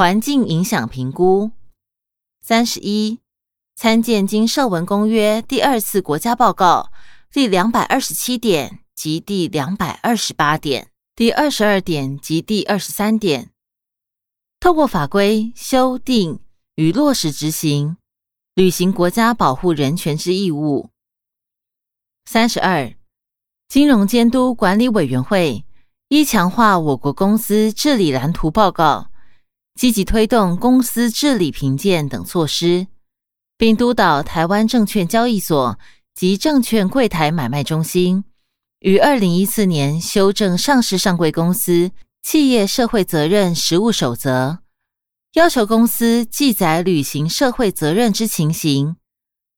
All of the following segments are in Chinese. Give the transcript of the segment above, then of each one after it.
环境影响评估。三十一，参见经社文公约第二次国家报告第两百二十七点及第两百二十八点、第二十二点及第二十三点，透过法规修订与落实执行，履行国家保护人权之义务。三十二，金融监督管理委员会依强化我国公司治理蓝图报告。积极推动公司治理评鉴等措施，并督导台湾证券交易所及证券柜台买卖中心于二零一四年修正上市上柜公司企业社会责任实务守则，要求公司记载履行社会责任之情形，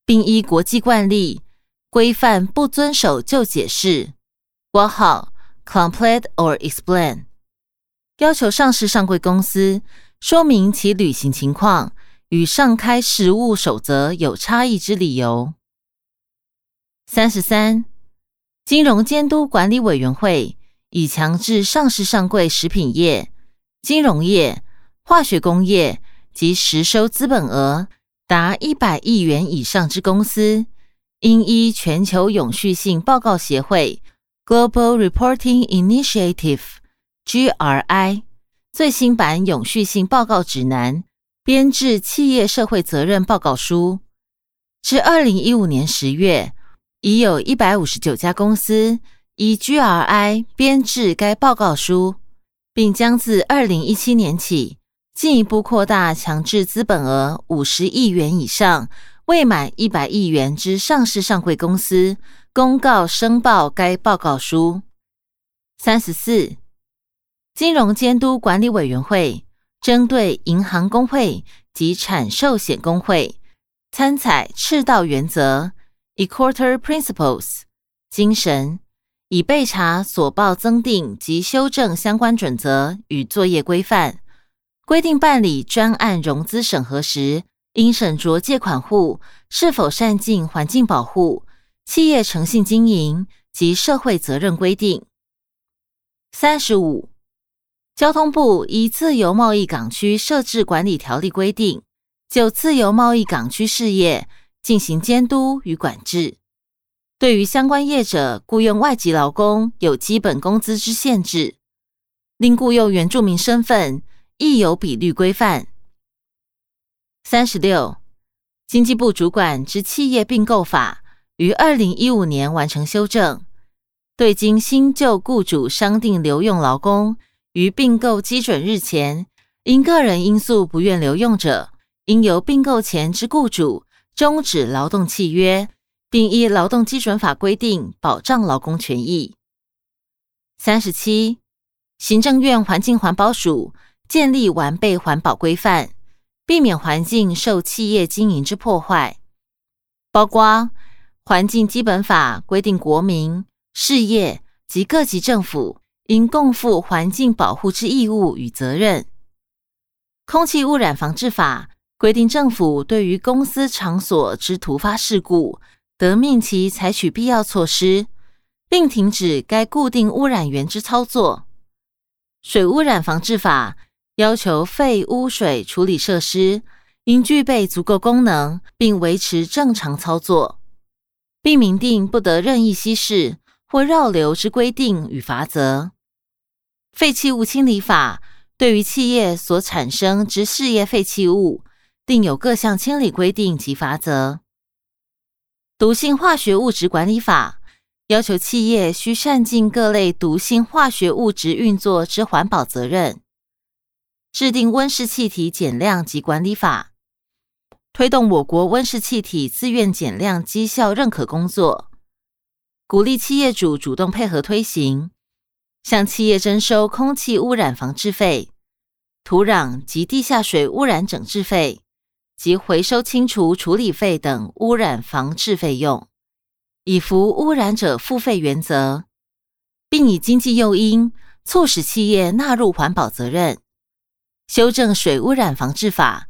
并依国际惯例规范不遵守就解释（括号 complete or explain），要求上市上柜公司。说明其履行情况与上开实务守则有差异之理由。三十三，金融监督管理委员会已强制上市上柜食品业、金融业、化学工业及实收资本额达一百亿元以上之公司，应依全球永续性报告协会 （Global Reporting Initiative，GRI）。最新版永续性报告指南编制企业社会责任报告书，至二零一五年十月，已有一百五十九家公司依 GRI 编制该报告书，并将自二零一七年起进一步扩大强制资本额五十亿元以上未满一百亿元之上市上柜公司公告申报该报告书。三十四。金融监督管理委员会针对银行工会及产寿险工会参采赤道原则 （Equator Principles） 精神，以备查所报增订及修正相关准则与作业规范，规定办理专案融资审核时，应审酌借款户是否善尽环境保护、企业诚信经营及社会责任规定。三十五。交通部依自由贸易港区设置管理条例规定，就自由贸易港区事业进行监督与管制。对于相关业者雇佣外籍劳工有基本工资之限制，另雇佣原住民身份亦有比率规范。三十六，经济部主管之企业并购法于二零一五年完成修正，对经新旧雇主商定留用劳工。于并购基准日前，因个人因素不愿留用者，应由并购前之雇主终止劳动契约，并依劳动基准法规定保障劳工权益。三十七，行政院环境环保署建立完备环保规范，避免环境受企业经营之破坏，包括环境基本法规定国民、事业及各级政府。应共负环境保护之义务与责任。空气污染防治法规定，政府对于公司场所之突发事故，得命其采取必要措施，并停止该固定污染源之操作。水污染防治法要求废污水处理设施应具备足够功能，并维持正常操作，并明定不得任意稀释或绕流之规定与罚则。废弃物清理法对于企业所产生之事业废弃物，定有各项清理规定及罚则。毒性化学物质管理法要求企业需善尽各类毒性化学物质运作之环保责任。制定温室气体减量及管理法，推动我国温室气体自愿减量绩效认可工作，鼓励企业主主动配合推行。向企业征收空气污染防治费、土壤及地下水污染整治费及回收清除处理费等污染防治费用，以符污染者付费原则，并以经济诱因促使企业纳入环保责任。修正水污染防治法，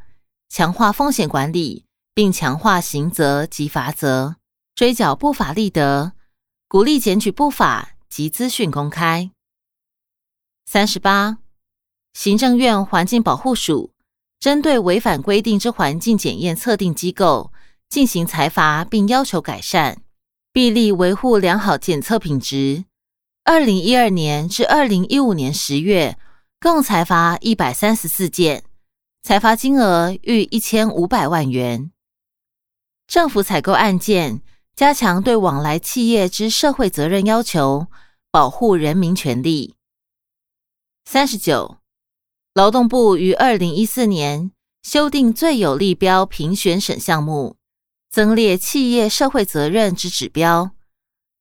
强化风险管理，并强化刑责及罚则，追缴不法利得，鼓励检举不法及资讯公开。三十八，行政院环境保护署针对违反规定之环境检验测定机构进行裁罚，并要求改善，必力维护良好检测品质。二零一二年至二零一五年十月，共裁罚一百三十四件，裁罚金额逾一千五百万元。政府采购案件，加强对往来企业之社会责任要求，保护人民权利。三十九。劳动部于二零一四年修订最有利标评选审项目，增列企业社会责任之指标，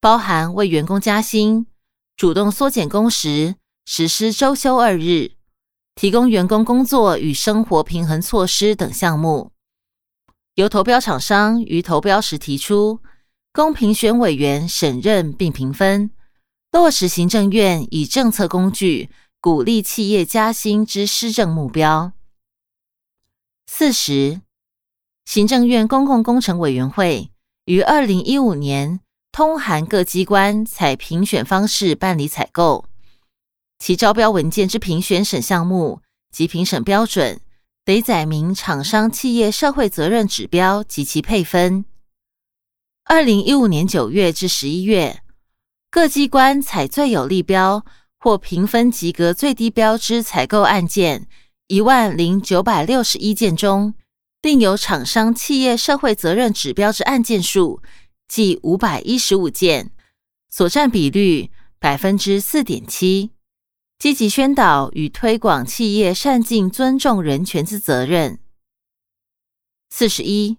包含为员工加薪、主动缩减工时、实施周休二日、提供员工工作与生活平衡措施等项目。由投标厂商于投标时提出，供评选委员审认并评分，落实行政院以政策工具。鼓励企业加薪之施政目标。四十，行政院公共工程委员会于二零一五年通函各机关采评选方式办理采购，其招标文件之评选审项目及评审标准，得载明厂商企业社会责任指标及其配分。二零一五年九月至十一月，各机关采最有利标。或评分及格最低标之采购案件一万零九百六十一件中，另有厂商企业社会责任指标之案件数计五百一十五件，所占比率百分之四点七。积极宣导与推广企业善尽尊重人权之责任。四十一，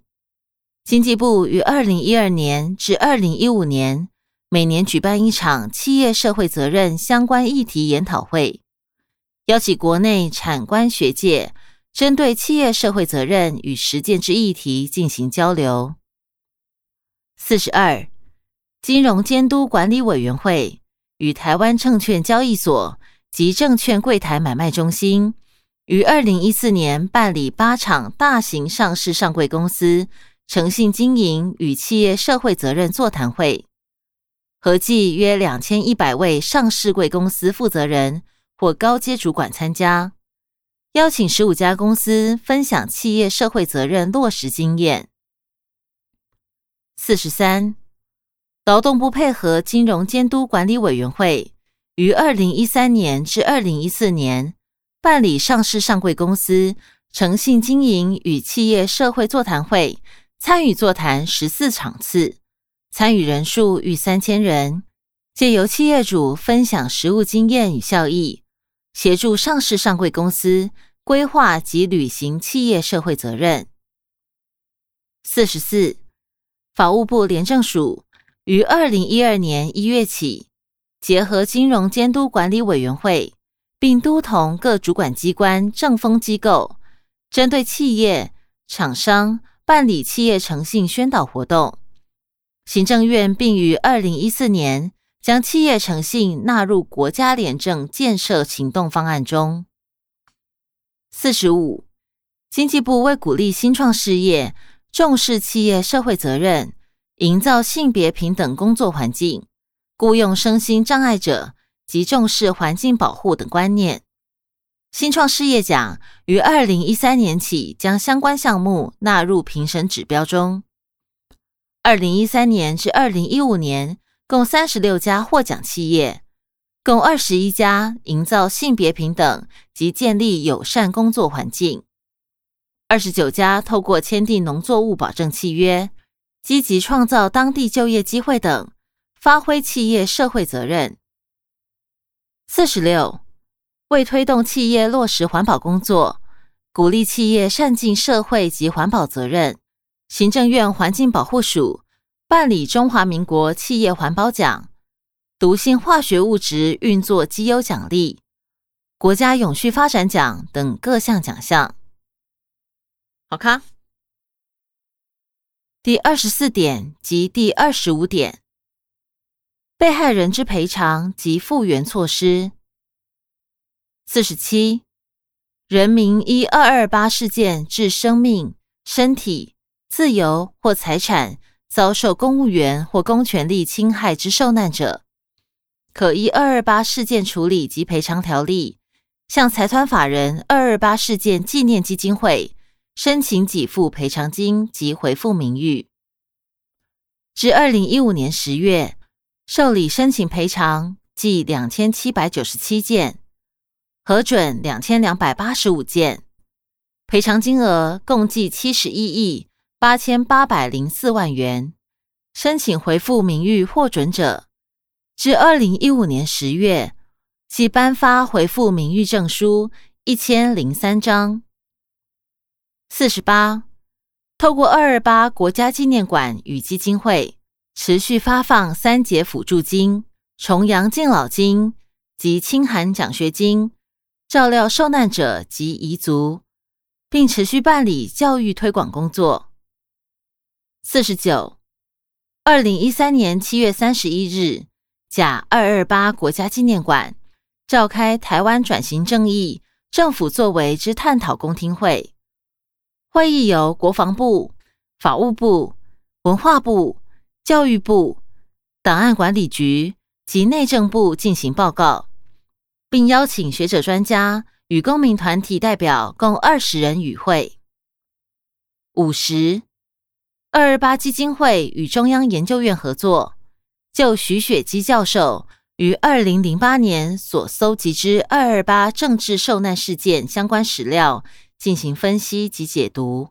经济部于二零一二年至二零一五年。每年举办一场企业社会责任相关议题研讨会，邀请国内产官学界针对企业社会责任与实践之议题进行交流。四十二，金融监督管理委员会与台湾证券交易所及证券柜台买卖中心于二零一四年办理八场大型上市上柜公司诚信经营与企业社会责任座谈会。合计约两千一百位上市贵公司负责人或高阶主管参加，邀请十五家公司分享企业社会责任落实经验。四十三，劳动部配合金融监督管理委员会，于二零一三年至二零一四年办理上市上柜公司诚信经营与企业社会座谈会，参与座谈十四场次。参与人数逾三千人，借由企业主分享实务经验与效益，协助上市上柜公司规划及履行企业社会责任。四十四，法务部廉政署于二零一二年一月起，结合金融监督管理委员会，并督同各主管机关、政风机构，针对企业厂商办理企业诚信宣导活动。行政院并于二零一四年将企业诚信纳入国家廉政建设行动方案中。四十五，经济部为鼓励新创事业重视企业社会责任，营造性别平等工作环境，雇用身心障碍者及重视环境保护等观念。新创事业奖于二零一三年起将相关项目纳入评审指标中。二零一三年至二零一五年，共三十六家获奖企业，共二十一家营造性别平等及建立友善工作环境，二十九家透过签订农作物保证契约，积极创造当地就业机会等，发挥企业社会责任。四十六，为推动企业落实环保工作，鼓励企业善尽社会及环保责任。行政院环境保护署办理中华民国企业环保奖、毒性化学物质运作绩优奖励、国家永续发展奖等各项奖项。好看。第二十四点及第二十五点，被害人之赔偿及复原措施。四十七，人民一二二八事件致生命、身体。自由或财产遭受公务员或公权力侵害之受难者，可依二二八事件处理及赔偿条例向财团法人二二八事件纪念基金会申请给付赔偿金及回复名誉。至二零一五年十月，受理申请赔偿计两千七百九十七件，核准两千两百八十五件，赔偿金额共计七十一亿八千八百零四万元。申请回复名誉获准者，至二零一五年十月。即颁发回复名誉证书一千零三张。四十八，透过二二八国家纪念馆与基金会持续发放三节辅助金、重阳敬老金及清寒奖学金，照料受难者及遗族，并持续办理教育推广工作。四十九，二零一三年七月三十一日，甲二二八国家纪念馆。召开台湾转型正义政府作为之探讨公听会，会议由国防部、法务部、文化部、教育部、档案管理局及内政部进行报告，并邀请学者专家与公民团体代表共二十人与会。五十二二八基金会与中央研究院合作，就徐雪姬教授。于二零零八年所搜集之二二八政治受难事件相关史料进行分析及解读，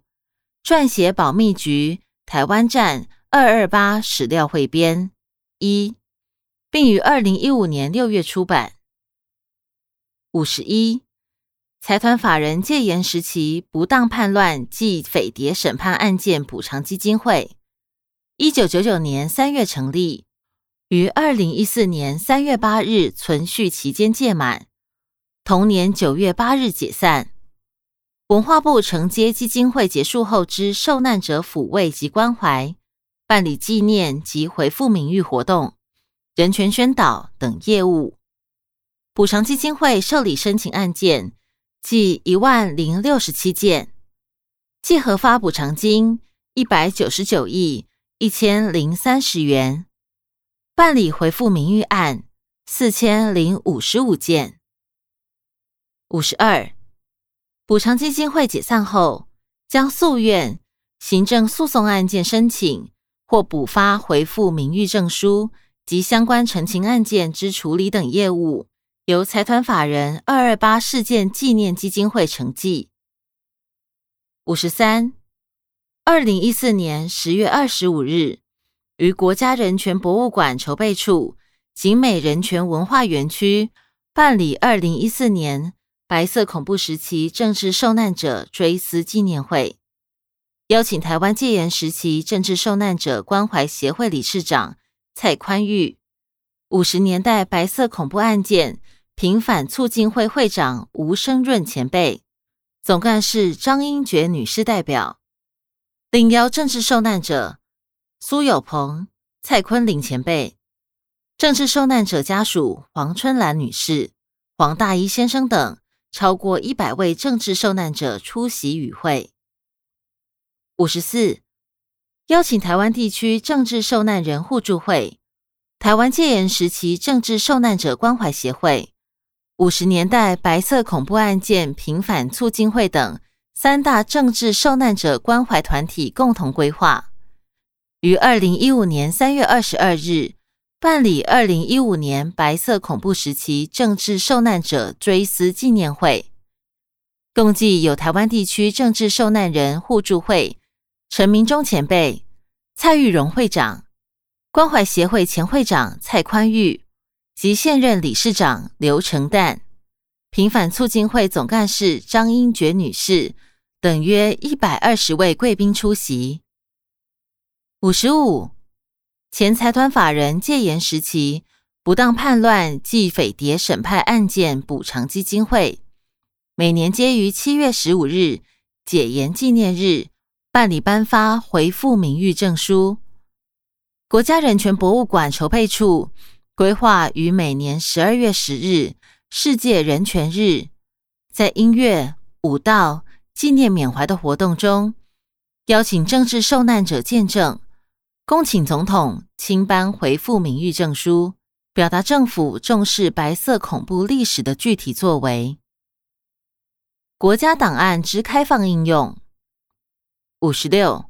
撰写保密局台湾站二二八史料汇编一，并于二零一五年六月出版。五十一，财团法人戒严时期不当叛乱暨匪谍审判案件补偿基金会，一九九九年三月成立。于二零一四年三月八日存续期间届满，同年九月八日解散。文化部承接基金会结束后之受难者抚慰及关怀，办理纪念及回复名誉活动、人权宣导等业务。补偿基金会受理申请案件计一万零六十七件，计核发补偿金一百九十九亿一千零三十元。办理回复名誉案四千零五十五件。五十二，补偿基金会解散后，将诉愿、行政诉讼案件申请或补发回复名誉证书及相关陈情案件之处理等业务，由财团法人二二八事件纪念基金会承继。五十三，二零一四年十月二十五日。于国家人权博物馆筹备处景美人权文化园区办理二零一四年白色恐怖时期政治受难者追思纪念会，邀请台湾戒严时期政治受难者关怀协会理事长蔡宽裕、五十年代白色恐怖案件平反促进会会长吴生润前辈、总干事张英觉女士代表，领邀政治受难者。苏有朋、蔡坤林前辈、政治受难者家属黄春兰女士、黄大一先生等超过一百位政治受难者出席与会。五十四，邀请台湾地区政治受难人互助会、台湾戒严时期政治受难者关怀协会、五十年代白色恐怖案件平反促进会等三大政治受难者关怀团体共同规划。于二零一五年三月二十二日办理二零一五年白色恐怖时期政治受难者追思纪念会，共计有台湾地区政治受难人互助会陈明忠前辈、蔡玉荣会长、关怀协会前会长蔡宽裕及现任理事长刘成旦、平反促进会总干事张英觉女士等约一百二十位贵宾出席。五十五前财团法人戒严时期不当叛乱暨匪谍审判案件补偿基金会，每年皆于七月十五日解严纪念日办理颁发回复名誉证书。国家人权博物馆筹备处规划于每年十二月十日世界人权日，在音乐、舞蹈、纪念缅怀的活动中，邀请政治受难者见证。恭请总统亲颁回复名誉证书，表达政府重视白色恐怖历史的具体作为。国家档案之开放应用。五十六，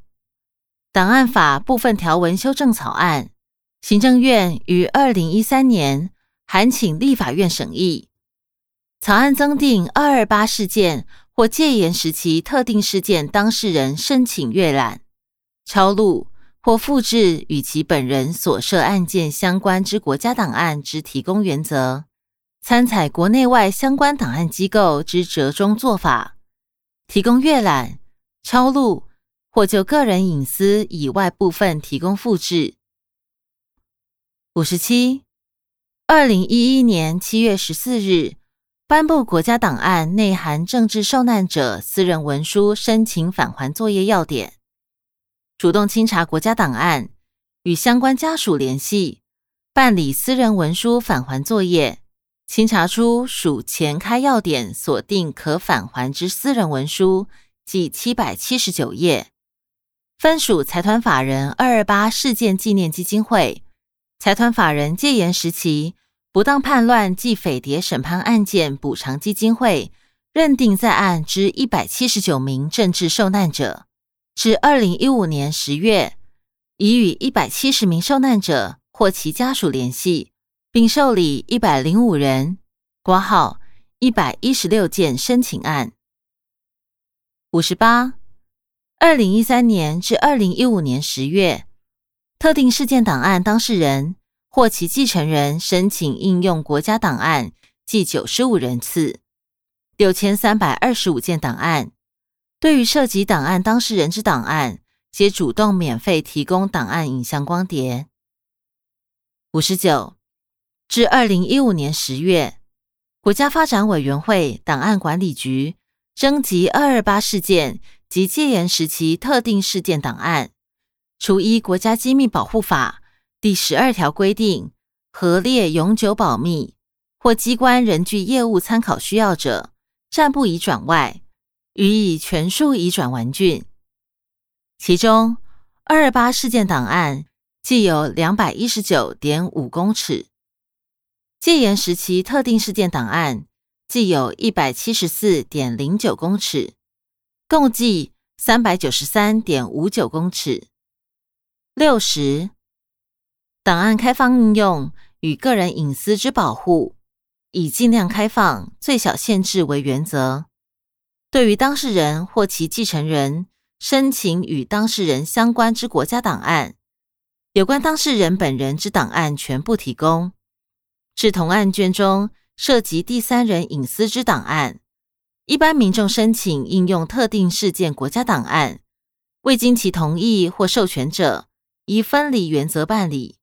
档案法部分条文修正草案，行政院于二零一三年函请立法院审议。草案增订二二八事件或戒严时期特定事件当事人申请阅览、抄录或复制与其本人所涉案件相关之国家档案之提供原则。参采国内外相关档案机构之折中做法，提供阅览、抄录，或就个人隐私以外部分提供复制。五十七，二零一一年七月十四日颁布国家档案内含政治受难者私人文书申请返还作业要点，主动清查国家档案，与相关家属联系，办理私人文书返还作业。清查出属前开要点锁定可返还之私人文书，计七百七十九页，分属财团法人二二八事件纪念基金会、财团法人戒严时期不当叛乱暨匪谍审判案件补偿基金会认定在案之一百七十九名政治受难者，至二零一五年十月，已与一百七十名受难者或其家属联系。并受理一百零五人挂号一百一十六件申请案。五十八，二零一三年至二零一五年十月，特定事件档案当事人或其继承人申请应用国家档案，计九十五人次，六千三百二十五件档案。对于涉及档案当事人之档案，皆主动免费提供档案影像光碟。五十九。至二零一五年十月，国家发展委员会档案管理局征集二二八事件及戒严时期特定事件档案，除依《国家机密保护法》第十二条规定，核列永久保密，或机关仍具业务参考需要者，暂不移转外，予以全数移转完竣。其中，二二八事件档案计有两百一十九点五公尺。戒严时期特定事件档案计有一百七十四点零九公尺，共计三百九十三点五九公尺。六十档案开放应用与个人隐私之保护，以尽量开放、最小限制为原则。对于当事人或其继承人申请与当事人相关之国家档案，有关当事人本人之档案全部提供。至同案卷中涉及第三人隐私之档案，一般民众申请应用特定事件国家档案，未经其同意或授权者，依分离原则办理。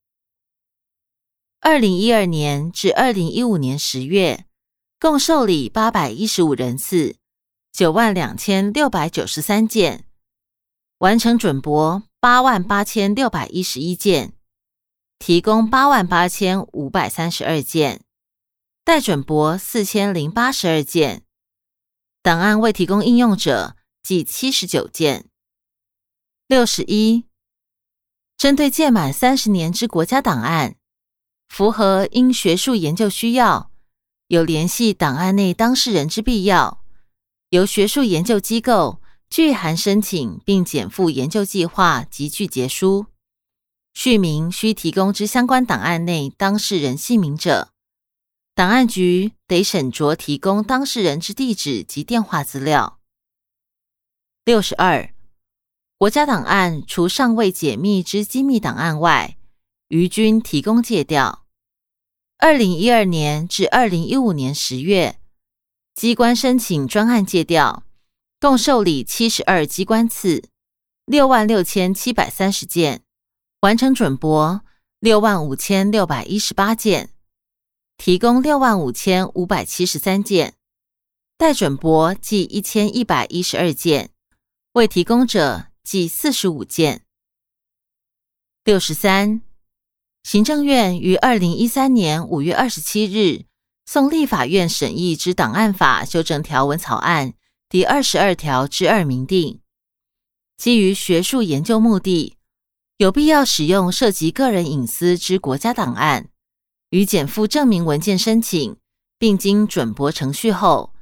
二零一二年至二零一五年十月，共受理八百一十五人次，九万两千六百九十三件，完成准驳八万八千六百一十一件。提供八万八千五百三十二件，待准驳四千零八十二件，档案未提供应用者计七十九件。六十一，针对届满三十年之国家档案，符合因学术研究需要，有联系档案内当事人之必要，由学术研究机构拒函申请并减负研究计划及拒结书。续名需提供之相关档案内当事人姓名者，档案局得审酌提供当事人之地址及电话资料。六十二，国家档案除尚未解密之机密档案外，余均提供借调。二零一二年至二零一五年十月，机关申请专案借调，共受理七十二机关次，六万六千七百三十件。完成准驳六万五千六百一十八件，提供六万五千五百七十三件，待准驳计一千一百一十二件，未提供者计四十五件。六十三，行政院于二零一三年五月二十七日送立法院审议之档案法修正条文草案第二十二条之二明定，基于学术研究目的。有必要使用涉及个人隐私之国家档案，与减负证明文件申请，并经准驳程序后，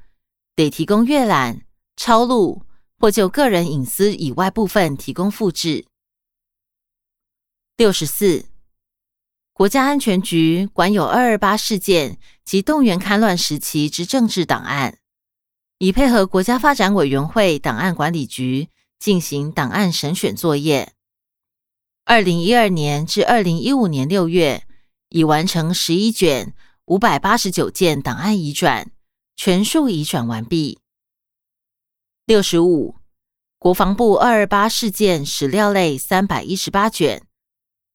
得提供阅览、抄录或就个人隐私以外部分提供复制。六十四，国家安全局管有二二八事件及动员戡乱时期之政治档案，以配合国家发展委员会档案管理局进行档案审选作业。二零一二年至二零一五年六月，已完成十一卷五百八十九件档案移转，全数移转完毕。六十五，国防部二二八事件史料类三百一十八卷，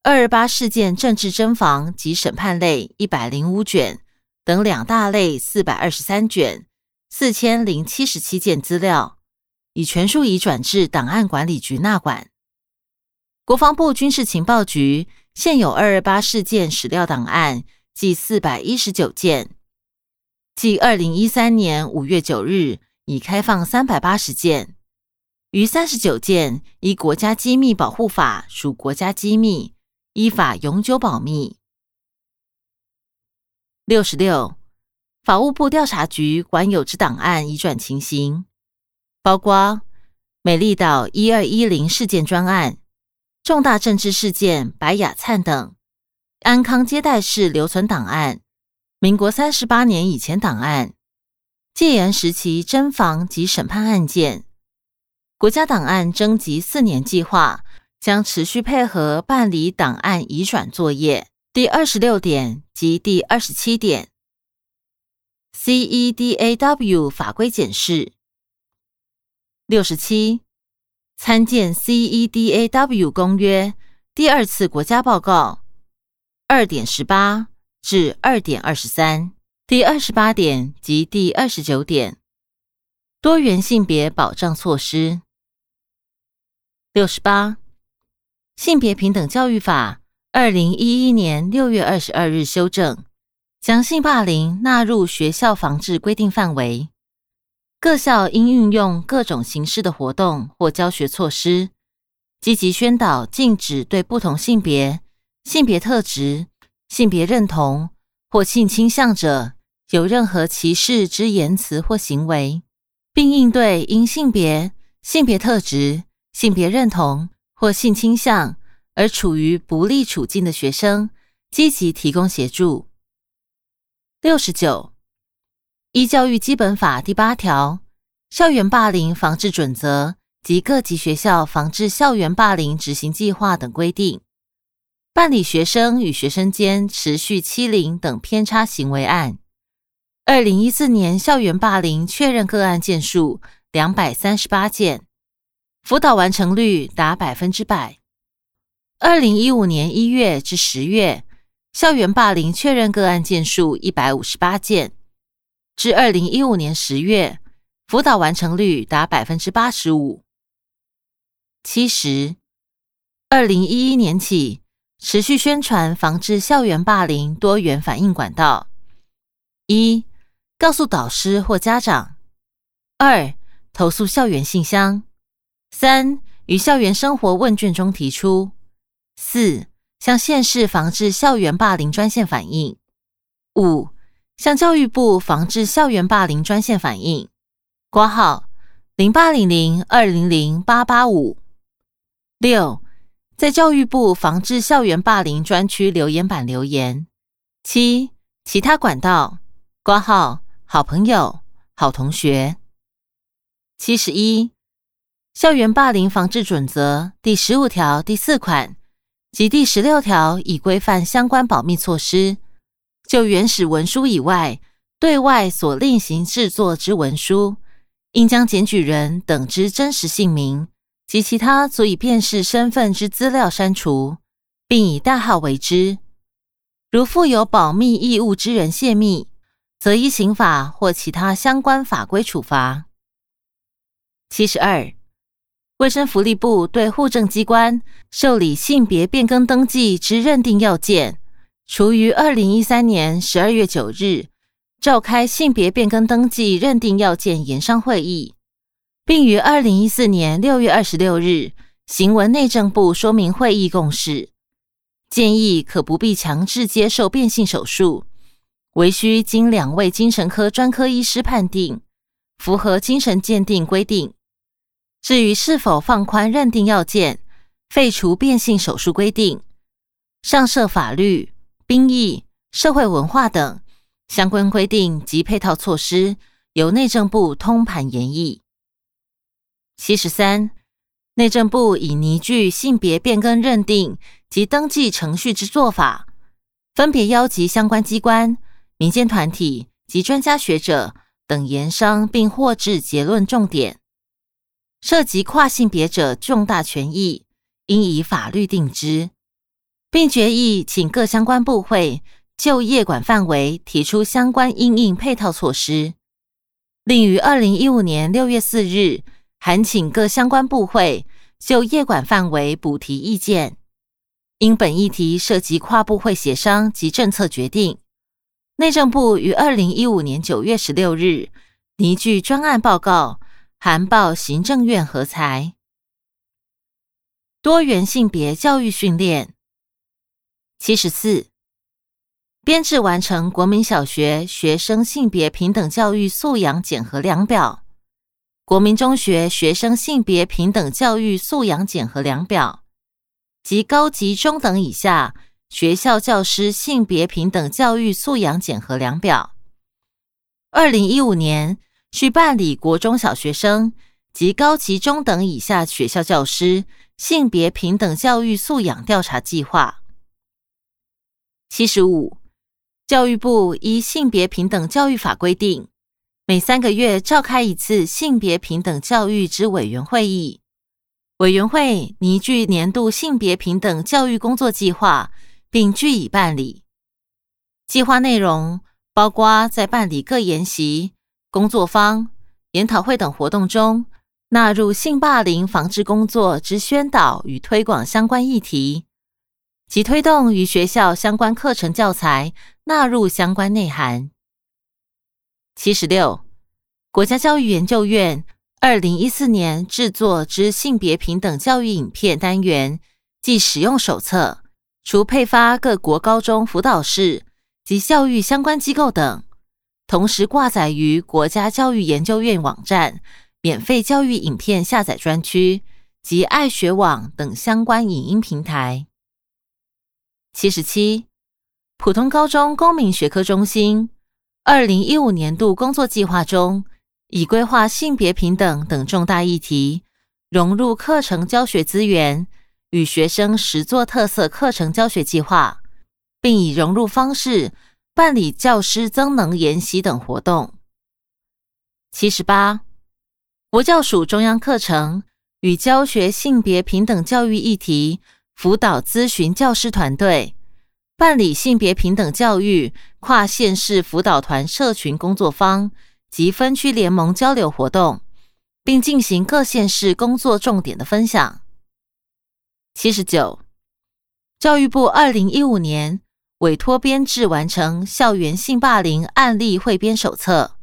二二八事件政治侦防及审判类一百零五卷等两大类四百二十三卷，四千零七十七件资料，已全数移转至档案管理局纳管。国防部军事情报局现有二二八事件史料档案计四百一十九件，即二零一三年五月九日已开放三百八十件，余三十九件依国家机密保护法属国家机密，依法永久保密。六十六，法务部调查局管有之档案移转情形，包括美丽岛一二一零事件专案。重大政治事件白雅灿等，安康接待室留存档案，民国三十八年以前档案，戒严时期侦防及审判案件，国家档案征集四年计划将持续配合办理档案移转作业。第二十六点及第二十七点，CEDAW 法规检视。六十七。参见 CEDAW 公约第二次国家报告二点十八至二点二十三，第二十八点及第二十九点多元性别保障措施。六十八性别平等教育法二零一一年六月二十二日修正，将性霸凌纳入学校防治规定范围。各校应运用各种形式的活动或教学措施，积极宣导禁止对不同性别、性别特质、性别认同或性倾向者有任何歧视之言辞或行为，并应对因性别、性别特质、性别认同或性倾向而处于不利处境的学生，积极提供协助。六十九。依教育基本法第八条，校园霸凌防治准则及各级学校防治校园霸凌执行计划等规定，办理学生与学生间持续欺凌等偏差行为案。二零一四年校园霸凌确认个案件数两百三十八件，辅导完成率达百分之百。二零一五年一月至十月，校园霸凌确认个案件数一百五十八件。至二零一五年十月，辅导完成率达百分之八十五。七十，二零一一年起，持续宣传防治校园霸凌多元反应管道：一、告诉导师或家长；二、投诉校园信箱；三、于校园生活问卷中提出；四、向县市防治校园霸凌专线反映；五。向教育部防治校园霸凌专线反映，挂号零八零零二零零八八五。六，在教育部防治校园霸凌专区留言板留言。七，其他管道。挂号好朋友、好同学。七十一，校园霸凌防治准则第十五条第四款及第十六条已规范相关保密措施。就原始文书以外，对外所另行制作之文书，应将检举人等之真实姓名及其他足以辨识身份之资料删除，并以代号为之。如负有保密义务之人泄密，则依刑法或其他相关法规处罚。七十二，卫生福利部对户政机关受理性别变更登记之认定要件。除于二零一三年十二月九日召开性别变更登记认定要件研商会议，并于二零一四年六月二十六日行文内政部说明会议共识，建议可不必强制接受变性手术，唯需经两位精神科专科医师判定，符合精神鉴定规定。至于是否放宽认定要件，废除变性手术规定，上设法律、兵役、社会文化等相关规定及配套措施，由内政部通盘研议。七十三，内政部已拟具性别变更认定及登记程序之做法，分别邀集相关机关、民间团体及专家学者等研商，并获致结论重点。涉及跨性别者重大权益，应以法律定之，并决议请各相关部会就业管范围提出相关应应配套措施。另于二零一五年六月四日函请各相关部会就业管范围补提意见。因本议题涉及跨部会协商及政策决定，内政部于二零一五年九月十六日拟具专案报告。函报行政院核裁。多元性别教育训练七十四编制完成国民小学学生性别平等教育素养检核量表，国民中学学生性别平等教育素养检核量表及高级中等以下学校教师性别平等教育素养检核量表。二零一五年。去办理国中小学生及高级中等以下学校教师性别平等教育素养调查计划。七十五，教育部依性别平等教育法规定，每三个月召开一次性别平等教育之委员会议，委员会拟具年度性别平等教育工作计划，并据以办理。计划内容包括在办理各研习。工作坊、研讨会等活动中，纳入性霸凌防治工作之宣导与推广相关议题，及推动与学校相关课程教材纳入相关内涵。七十六，国家教育研究院二零一四年制作之性别平等教育影片单元及使用手册，除配发各国高中辅导室及教育相关机构等。同时挂载于国家教育研究院网站免费教育影片下载专区及爱学网等相关影音平台。七十七，普通高中公民学科中心二零一五年度工作计划中，已规划性别平等等重大议题融入课程教学资源与学生实作特色课程教学计划，并以融入方式。办理教师增能研习等活动。七十八，国教署中央课程与教学性别平等教育议题辅导咨询教师团队办理性别平等教育跨县市辅导团社群工作坊及分区联盟交流活动，并进行各县市工作重点的分享。七十九，教育部二零一五年。委托编制完成校园性霸凌案例汇编手册，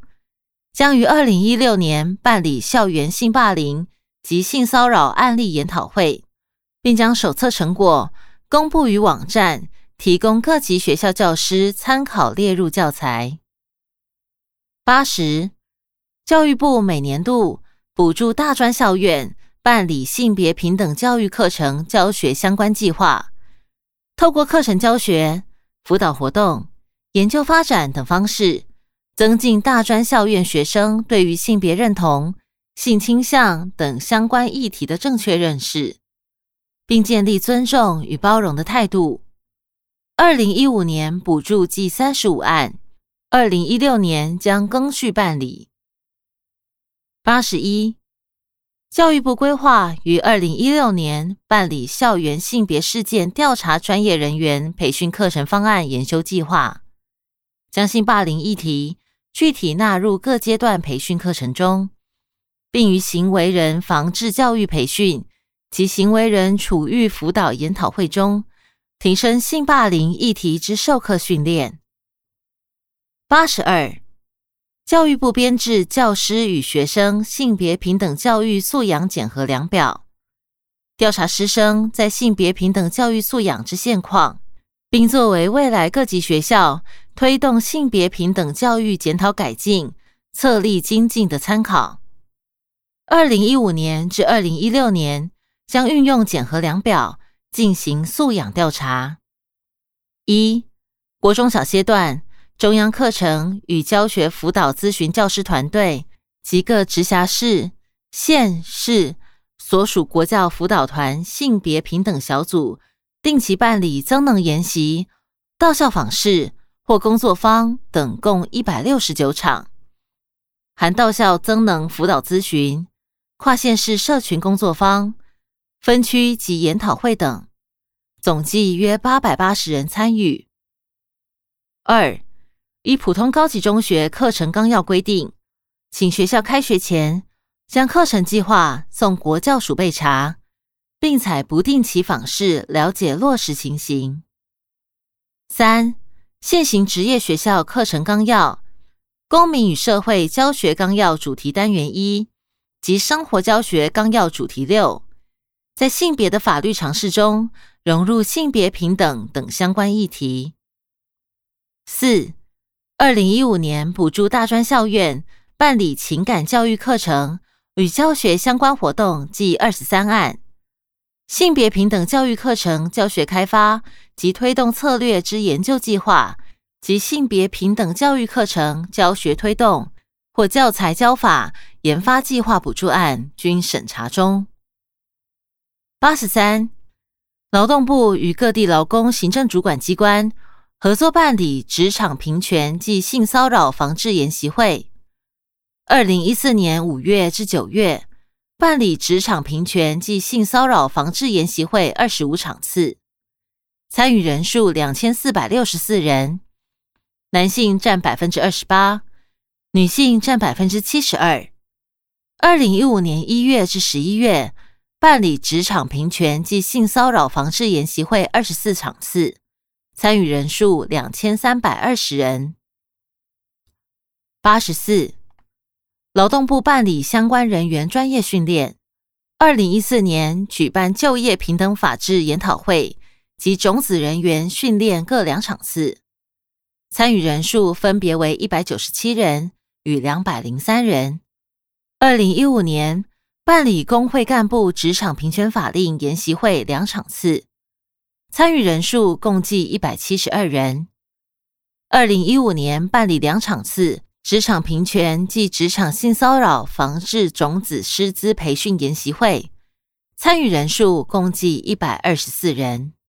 将于二零一六年办理校园性霸凌及性骚扰案例研讨会，并将手册成果公布于网站，提供各级学校教师参考列入教材。八十，教育部每年度补助大专校院办理性别平等教育课程教学相关计划，透过课程教学。辅导活动、研究发展等方式，增进大专校院学生对于性别认同、性倾向等相关议题的正确认识，并建立尊重与包容的态度。二零一五年补助计三十五案，二零一六年将更续办理。八十一。教育部规划于二零一六年办理校园性别事件调查专业人员培训课程方案研修计划，将性霸凌议题具体纳入各阶段培训课程中，并于行为人防治教育培训及行为人处遇辅导研讨会中，提升性霸凌议题之授课训练。八十二。教育部编制教师与学生性别平等教育素养检核量表，调查师生在性别平等教育素养之现况，并作为未来各级学校推动性别平等教育检讨改进、策立精进的参考。二零一五年至二零一六年，将运用检核量表进行素养调查。一、国中小阶段中央课程与教学辅导咨询教师团队及各直辖市、县市所属国教辅导团性别平等小组，定期办理增能研习、到校访视或工作坊等，共一百六十九场，含到校增能辅导咨询、跨县市社群工作坊、分区及研讨会等。总计约八百八十人参与。二，以普通高级中学课程纲要规定，请学校开学前将课程计划送国教署备查，并采不定期访视了解落实情形。三，现行职业学校课程纲要、公民与社会教学纲要主题单元一及生活教学纲要主题六，在性别的法律常识中。融入性别平等等相关议题。四、二零一五年补助大专校院办理情感教育课程与教学相关活动计二十三案，性别平等教育课程教学开发及推动策略之研究计划及性别平等教育课程教学推动或教材教法研发计划补助案均审查中。八十三。劳动部与各地劳工行政主管机关合作办理职场平权及性骚扰防治研习会。二零一四年五月至九月，办理职场平权及性骚扰防治研习会二十五场次，参与人数两千四百六十四人，男性占百分之二十八，女性占百分之七十二。二零一五年一月至十一月。办理职场平权及性骚扰防治研习会二十四场次，参与人数两千三百二十人。八十四，劳动部办理相关人员专业训练。二零一四年举办就业平等法制研讨会及种子人员训练各两场次，参与人数分别为一百九十七人与两百零三人。二零一五年。办理工会干部职场平权法令研习会两场次，参与人数共计一百七十二人。二零一五年办理两场次职场平权暨职场性骚扰防治种子师资培训研习会，参与人数共计一百二十四人。